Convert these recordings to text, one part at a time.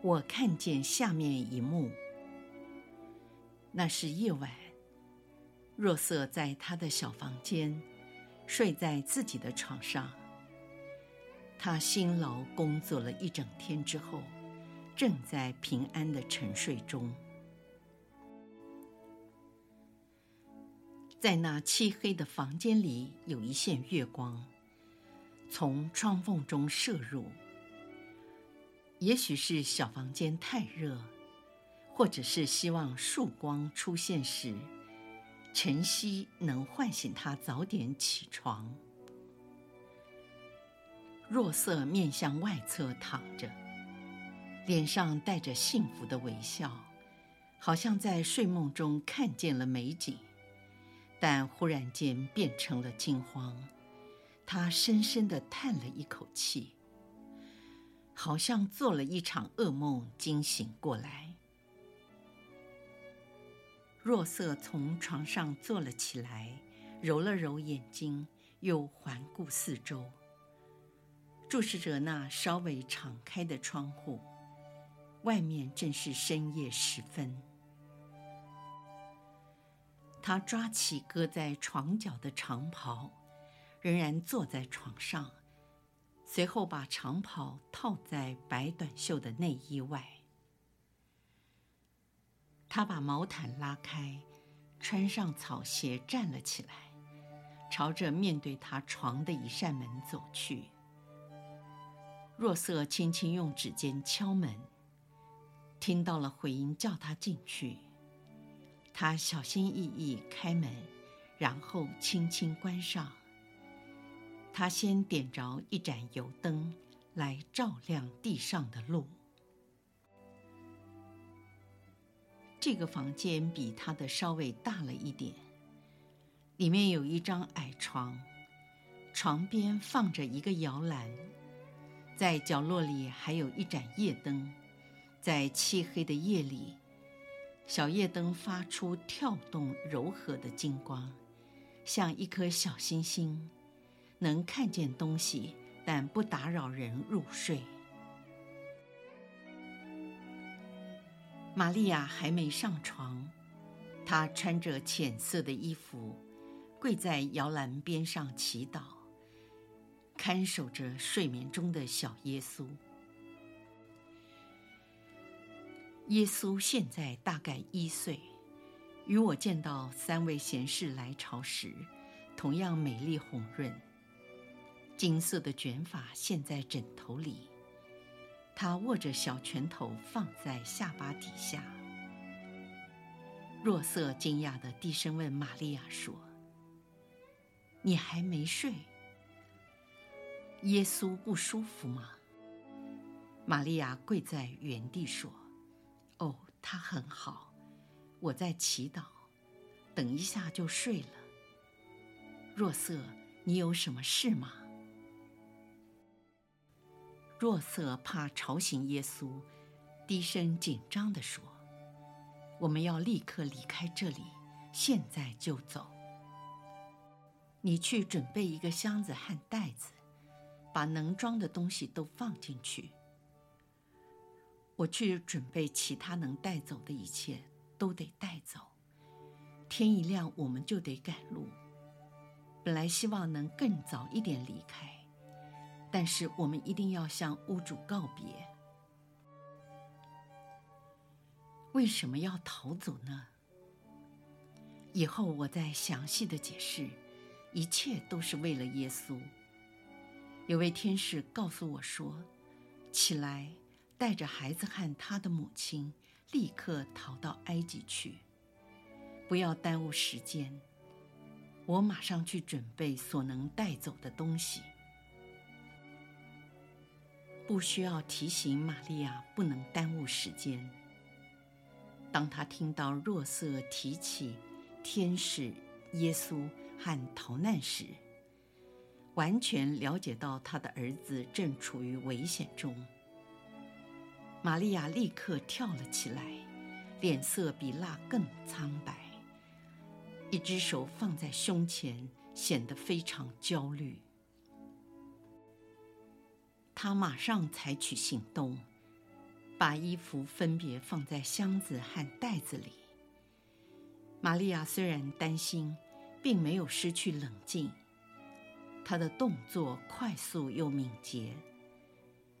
我看见下面一幕。那是夜晚，若瑟在他的小房间，睡在自己的床上。他辛劳工作了一整天之后，正在平安的沉睡中。在那漆黑的房间里，有一线月光，从窗缝中射入。也许是小房间太热，或者是希望曙光出现时，晨曦能唤醒他早点起床。若瑟面向外侧躺着，脸上带着幸福的微笑，好像在睡梦中看见了美景，但忽然间变成了惊慌。他深深地叹了一口气。好像做了一场噩梦，惊醒过来。若瑟从床上坐了起来，揉了揉眼睛，又环顾四周，注视着那稍微敞开的窗户。外面正是深夜时分。他抓起搁在床角的长袍，仍然坐在床上。随后把长袍套在白短袖的内衣外，他把毛毯拉开，穿上草鞋，站了起来，朝着面对他床的一扇门走去。若瑟轻轻用指尖敲门，听到了回音，叫他进去。他小心翼翼开门，然后轻轻关上。他先点着一盏油灯，来照亮地上的路。这个房间比他的稍微大了一点，里面有一张矮床，床边放着一个摇篮，在角落里还有一盏夜灯，在漆黑的夜里，小夜灯发出跳动柔和的金光，像一颗小星星。能看见东西，但不打扰人入睡。玛利亚还没上床，她穿着浅色的衣服，跪在摇篮边上祈祷，看守着睡眠中的小耶稣。耶稣现在大概一岁，与我见到三位贤士来朝时，同样美丽红润。金色的卷发陷在枕头里，他握着小拳头放在下巴底下。若瑟惊讶地低声问玛利亚说：“你还没睡？耶稣不舒服吗？”玛利亚跪在原地说：“哦，他很好，我在祈祷，等一下就睡了。”若瑟，你有什么事吗？若瑟怕吵醒耶稣，低声紧张地说：“我们要立刻离开这里，现在就走。你去准备一个箱子和袋子，把能装的东西都放进去。我去准备其他能带走的一切，都得带走。天一亮，我们就得赶路。本来希望能更早一点离开。”但是我们一定要向屋主告别。为什么要逃走呢？以后我再详细的解释，一切都是为了耶稣。有位天使告诉我说：“起来，带着孩子和他的母亲，立刻逃到埃及去，不要耽误时间。我马上去准备所能带走的东西。”不需要提醒玛利亚不能耽误时间。当她听到若瑟提起天使、耶稣和逃难时，完全了解到他的儿子正处于危险中。玛利亚立刻跳了起来，脸色比蜡更苍白，一只手放在胸前，显得非常焦虑。他马上采取行动，把衣服分别放在箱子和袋子里。玛利亚虽然担心，并没有失去冷静。她的动作快速又敏捷，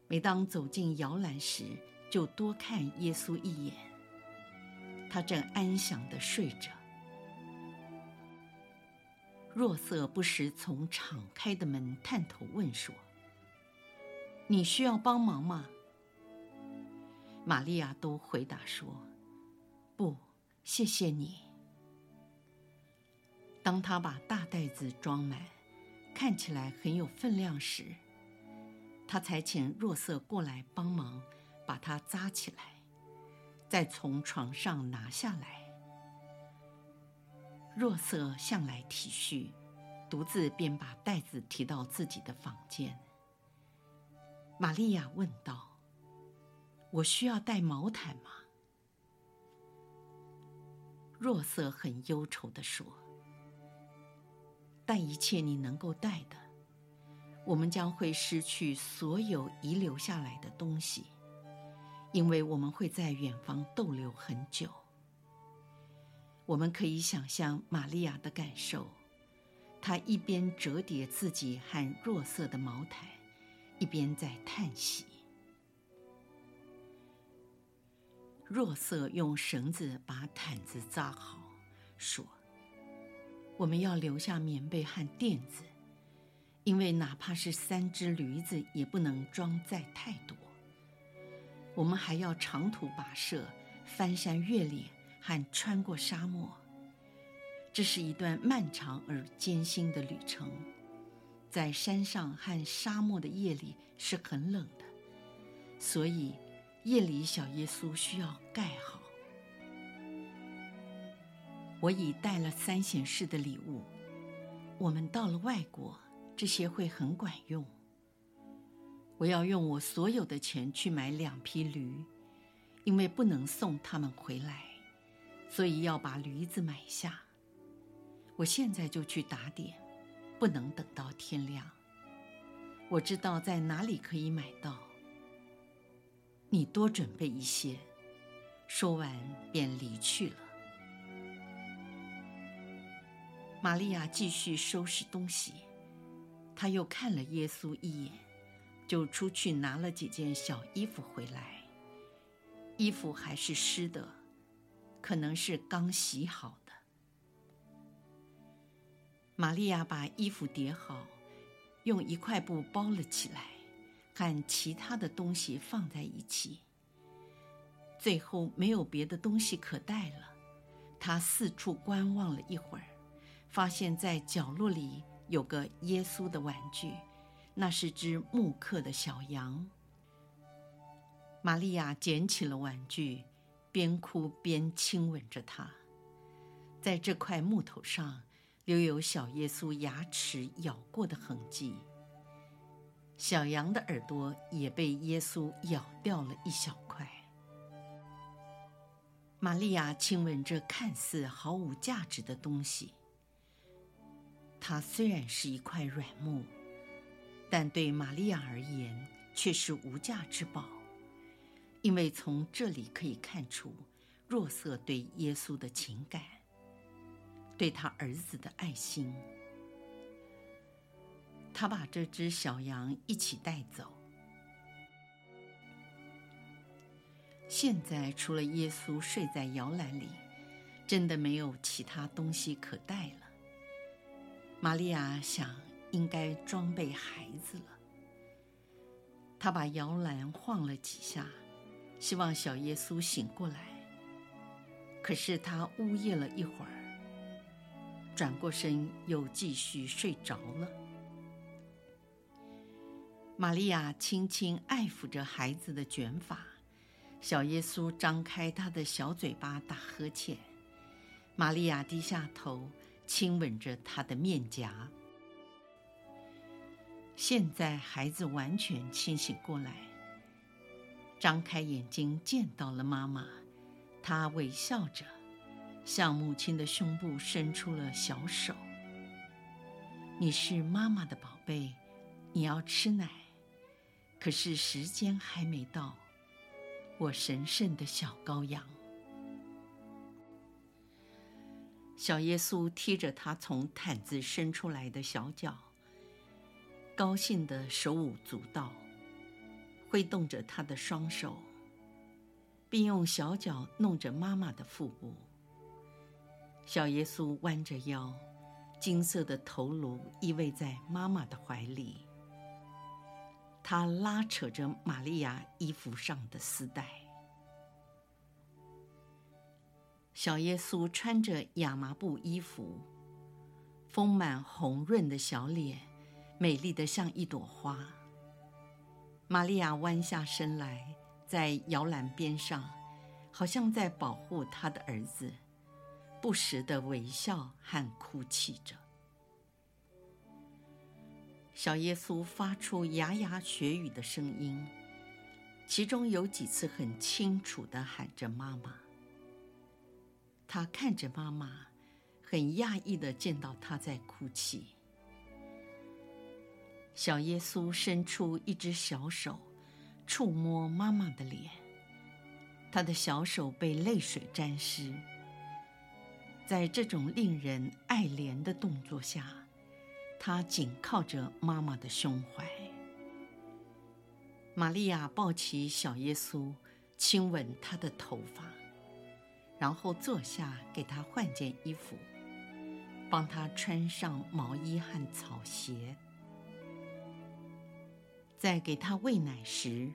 每当走进摇篮时，就多看耶稣一眼。他正安详地睡着。若瑟不时从敞开的门探头问说：“你需要帮忙吗？”玛利亚都回答说：“不，谢谢你。”当他把大袋子装满，看起来很有分量时，他才请若瑟过来帮忙，把它扎起来，再从床上拿下来。若瑟向来体恤，独自便把袋子提到自己的房间。玛利亚问道：“我需要带毛毯吗？”若瑟很忧愁地说。带一切你能够带的，我们将会失去所有遗留下来的东西，因为我们会在远方逗留很久。我们可以想象玛利亚的感受，她一边折叠自己和若瑟的毛毯，一边在叹息。若瑟用绳子把毯子扎好，说。我们要留下棉被和垫子，因为哪怕是三只驴子也不能装载太多。我们还要长途跋涉，翻山越岭和穿过沙漠。这是一段漫长而艰辛的旅程，在山上和沙漠的夜里是很冷的，所以夜里小耶稣需要盖好。我已带了三贤士的礼物，我们到了外国，这些会很管用。我要用我所有的钱去买两匹驴，因为不能送他们回来，所以要把驴子买下。我现在就去打点，不能等到天亮。我知道在哪里可以买到。你多准备一些。说完便离去了。玛利亚继续收拾东西，她又看了耶稣一眼，就出去拿了几件小衣服回来。衣服还是湿的，可能是刚洗好的。玛利亚把衣服叠好，用一块布包了起来，和其他的东西放在一起。最后没有别的东西可带了，她四处观望了一会儿。发现，在角落里有个耶稣的玩具，那是只木刻的小羊。玛利亚捡起了玩具，边哭边亲吻着它。在这块木头上，留有小耶稣牙齿咬过的痕迹。小羊的耳朵也被耶稣咬掉了一小块。玛利亚亲吻这看似毫无价值的东西。它虽然是一块软木，但对玛利亚而言却是无价之宝，因为从这里可以看出若瑟对耶稣的情感，对他儿子的爱心。他把这只小羊一起带走。现在除了耶稣睡在摇篮里，真的没有其他东西可带了。玛利亚想，应该装备孩子了。她把摇篮晃了几下，希望小耶稣醒过来。可是他呜咽了一会儿，转过身又继续睡着了。玛利亚轻轻爱抚着孩子的卷发，小耶稣张开他的小嘴巴打呵欠。玛利亚低下头，亲吻着他的面颊。现在孩子完全清醒过来，张开眼睛见到了妈妈，他微笑着，向母亲的胸部伸出了小手。你是妈妈的宝贝，你要吃奶，可是时间还没到，我神圣的小羔羊。小耶稣踢着他从毯子伸出来的小脚，高兴的手舞足蹈，挥动着他的双手，并用小脚弄着妈妈的腹部。小耶稣弯着腰，金色的头颅依偎在妈妈的怀里。他拉扯着玛利亚衣服上的丝带。小耶稣穿着亚麻布衣服，丰满红润的小脸，美丽的像一朵花。玛利亚弯下身来，在摇篮边上，好像在保护她的儿子，不时的微笑和哭泣着。小耶稣发出牙牙学语的声音，其中有几次很清楚的喊着“妈妈”。他看着妈妈，很讶异的见到她在哭泣。小耶稣伸出一只小手，触摸妈妈的脸，他的小手被泪水沾湿。在这种令人爱怜的动作下，他紧靠着妈妈的胸怀。玛利亚抱起小耶稣，亲吻他的头发。然后坐下，给他换件衣服，帮他穿上毛衣和草鞋。在给他喂奶时，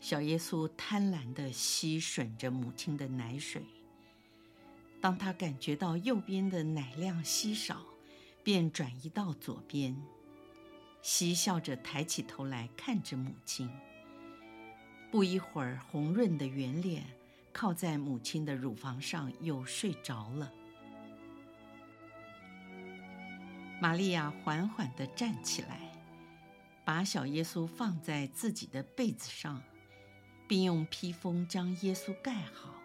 小耶稣贪婪地吸吮着母亲的奶水。当他感觉到右边的奶量稀少，便转移到左边，嬉笑着抬起头来看着母亲。不一会儿，红润的圆脸。靠在母亲的乳房上，又睡着了。玛利亚缓缓地站起来，把小耶稣放在自己的被子上，并用披风将耶稣盖好，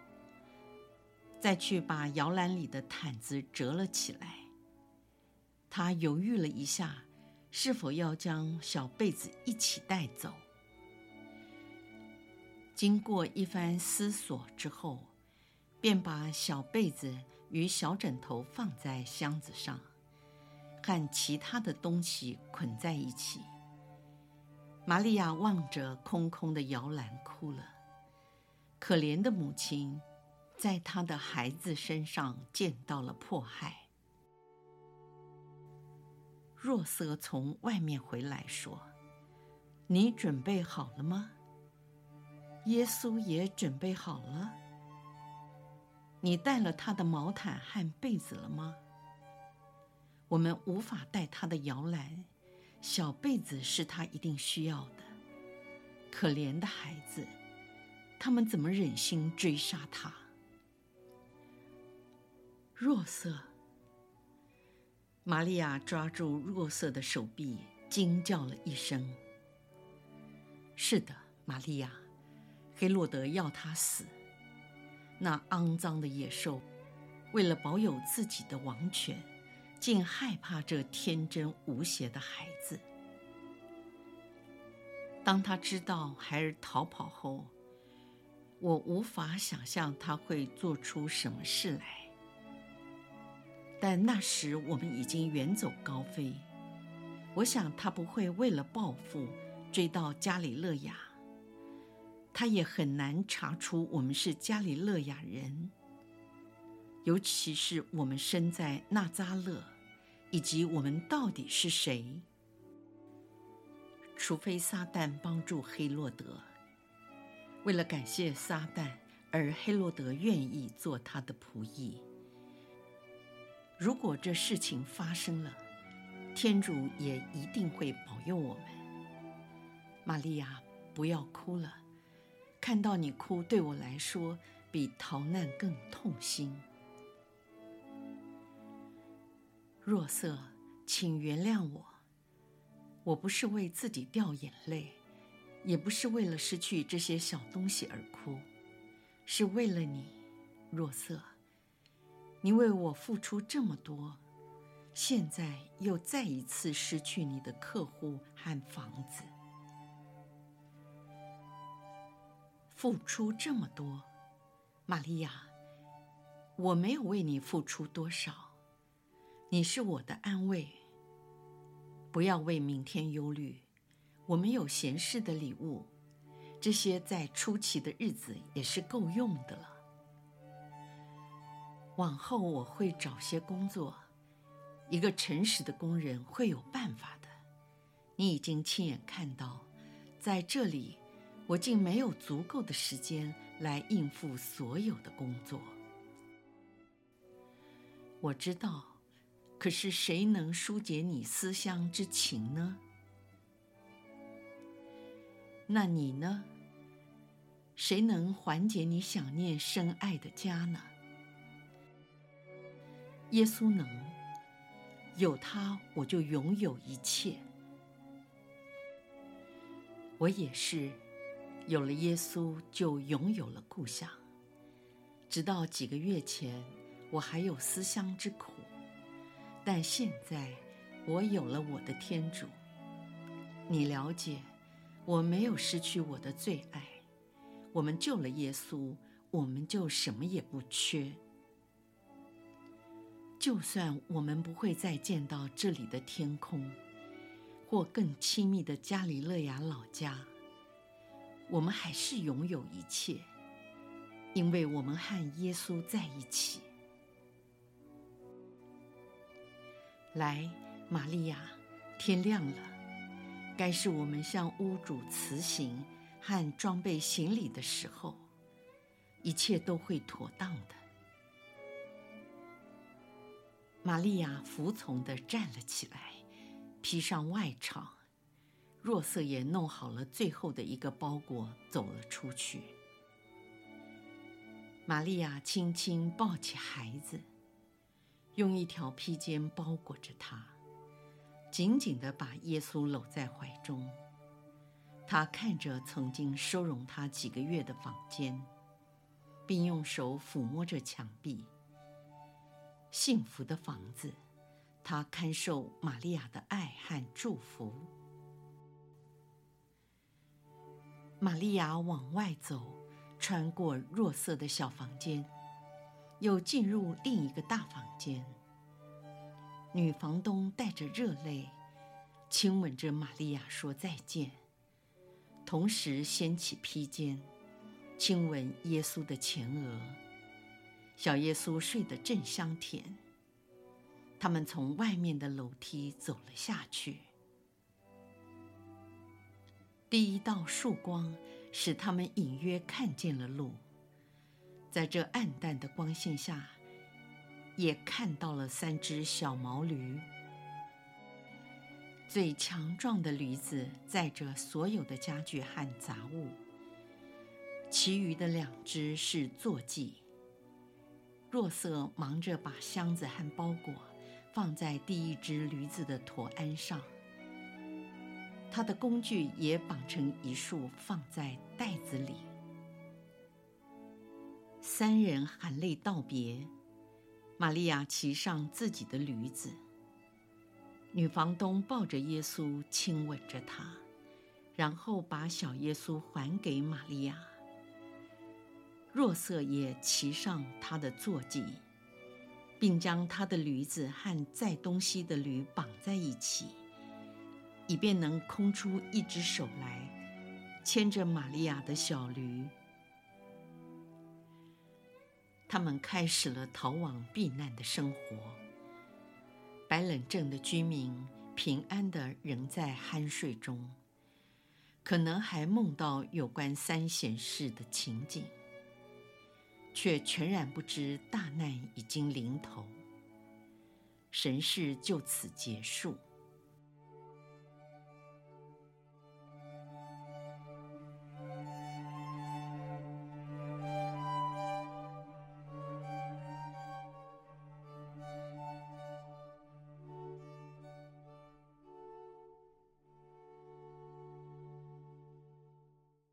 再去把摇篮里的毯子折了起来。他犹豫了一下，是否要将小被子一起带走。经过一番思索之后，便把小被子与小枕头放在箱子上，和其他的东西捆在一起。玛利亚望着空空的摇篮哭了。可怜的母亲，在他的孩子身上见到了迫害。若瑟从外面回来说：“你准备好了吗？”耶稣也准备好了。你带了他的毛毯和被子了吗？我们无法带他的摇篮，小被子是他一定需要的。可怜的孩子，他们怎么忍心追杀他？若瑟，玛利亚抓住若瑟的手臂，惊叫了一声：“是的，玛利亚。”黑洛德要他死。那肮脏的野兽，为了保有自己的王权，竟害怕这天真无邪的孩子。当他知道孩儿逃跑后，我无法想象他会做出什么事来。但那时我们已经远走高飞，我想他不会为了报复追到加里勒亚。他也很难查出我们是加里勒亚人，尤其是我们身在纳扎勒，以及我们到底是谁。除非撒旦帮助黑洛德，为了感谢撒旦，而黑洛德愿意做他的仆役。如果这事情发生了，天主也一定会保佑我们。玛利亚，不要哭了。看到你哭，对我来说比逃难更痛心。若瑟，请原谅我，我不是为自己掉眼泪，也不是为了失去这些小东西而哭，是为了你，若瑟。你为我付出这么多，现在又再一次失去你的客户和房子。付出这么多，玛利亚，我没有为你付出多少，你是我的安慰。不要为明天忧虑，我们有闲适的礼物，这些在初期的日子也是够用的了。往后我会找些工作，一个诚实的工人会有办法的。你已经亲眼看到，在这里，我竟没有足够的时间来应付所有的工作。我知道，可是谁能纾解你思乡之情呢？那你呢？谁能缓解你想念深爱的家呢？耶稣能，有他，我就拥有一切。我也是，有了耶稣就拥有了故乡。直到几个月前，我还有思乡之苦，但现在我有了我的天主。你了解，我没有失去我的最爱。我们救了耶稣，我们就什么也不缺。就算我们不会再见到这里的天空，或更亲密的加里勒亚老家，我们还是拥有一切，因为我们和耶稣在一起。来，玛利亚，天亮了，该是我们向屋主辞行和装备行李的时候，一切都会妥当的。玛利亚服从地站了起来，披上外裳。若瑟也弄好了最后的一个包裹，走了出去。玛利亚轻轻抱起孩子，用一条披肩包裹着他，紧紧地把耶稣搂在怀中。她看着曾经收容他几个月的房间，并用手抚摸着墙壁。幸福的房子，他堪受玛利亚的爱和祝福。玛利亚往外走，穿过弱色的小房间，又进入另一个大房间。女房东带着热泪，亲吻着玛利亚说再见，同时掀起披肩，亲吻耶稣的前额。小耶稣睡得正香甜。他们从外面的楼梯走了下去。第一道曙光使他们隐约看见了路，在这暗淡的光线下，也看到了三只小毛驴。最强壮的驴子载着所有的家具和杂物，其余的两只是坐骑。若瑟忙着把箱子和包裹放在第一只驴子的驮鞍上，他的工具也绑成一束放在袋子里。三人含泪道别，玛利亚骑上自己的驴子，女房东抱着耶稣亲吻着他，然后把小耶稣还给玛利亚。若瑟也骑上他的坐骑，并将他的驴子和载东西的驴绑在一起，以便能空出一只手来牵着玛利亚的小驴。他们开始了逃往避难的生活。白冷镇的居民平安地仍在酣睡中，可能还梦到有关三贤士的情景。却全然不知大难已经临头，神事就此结束。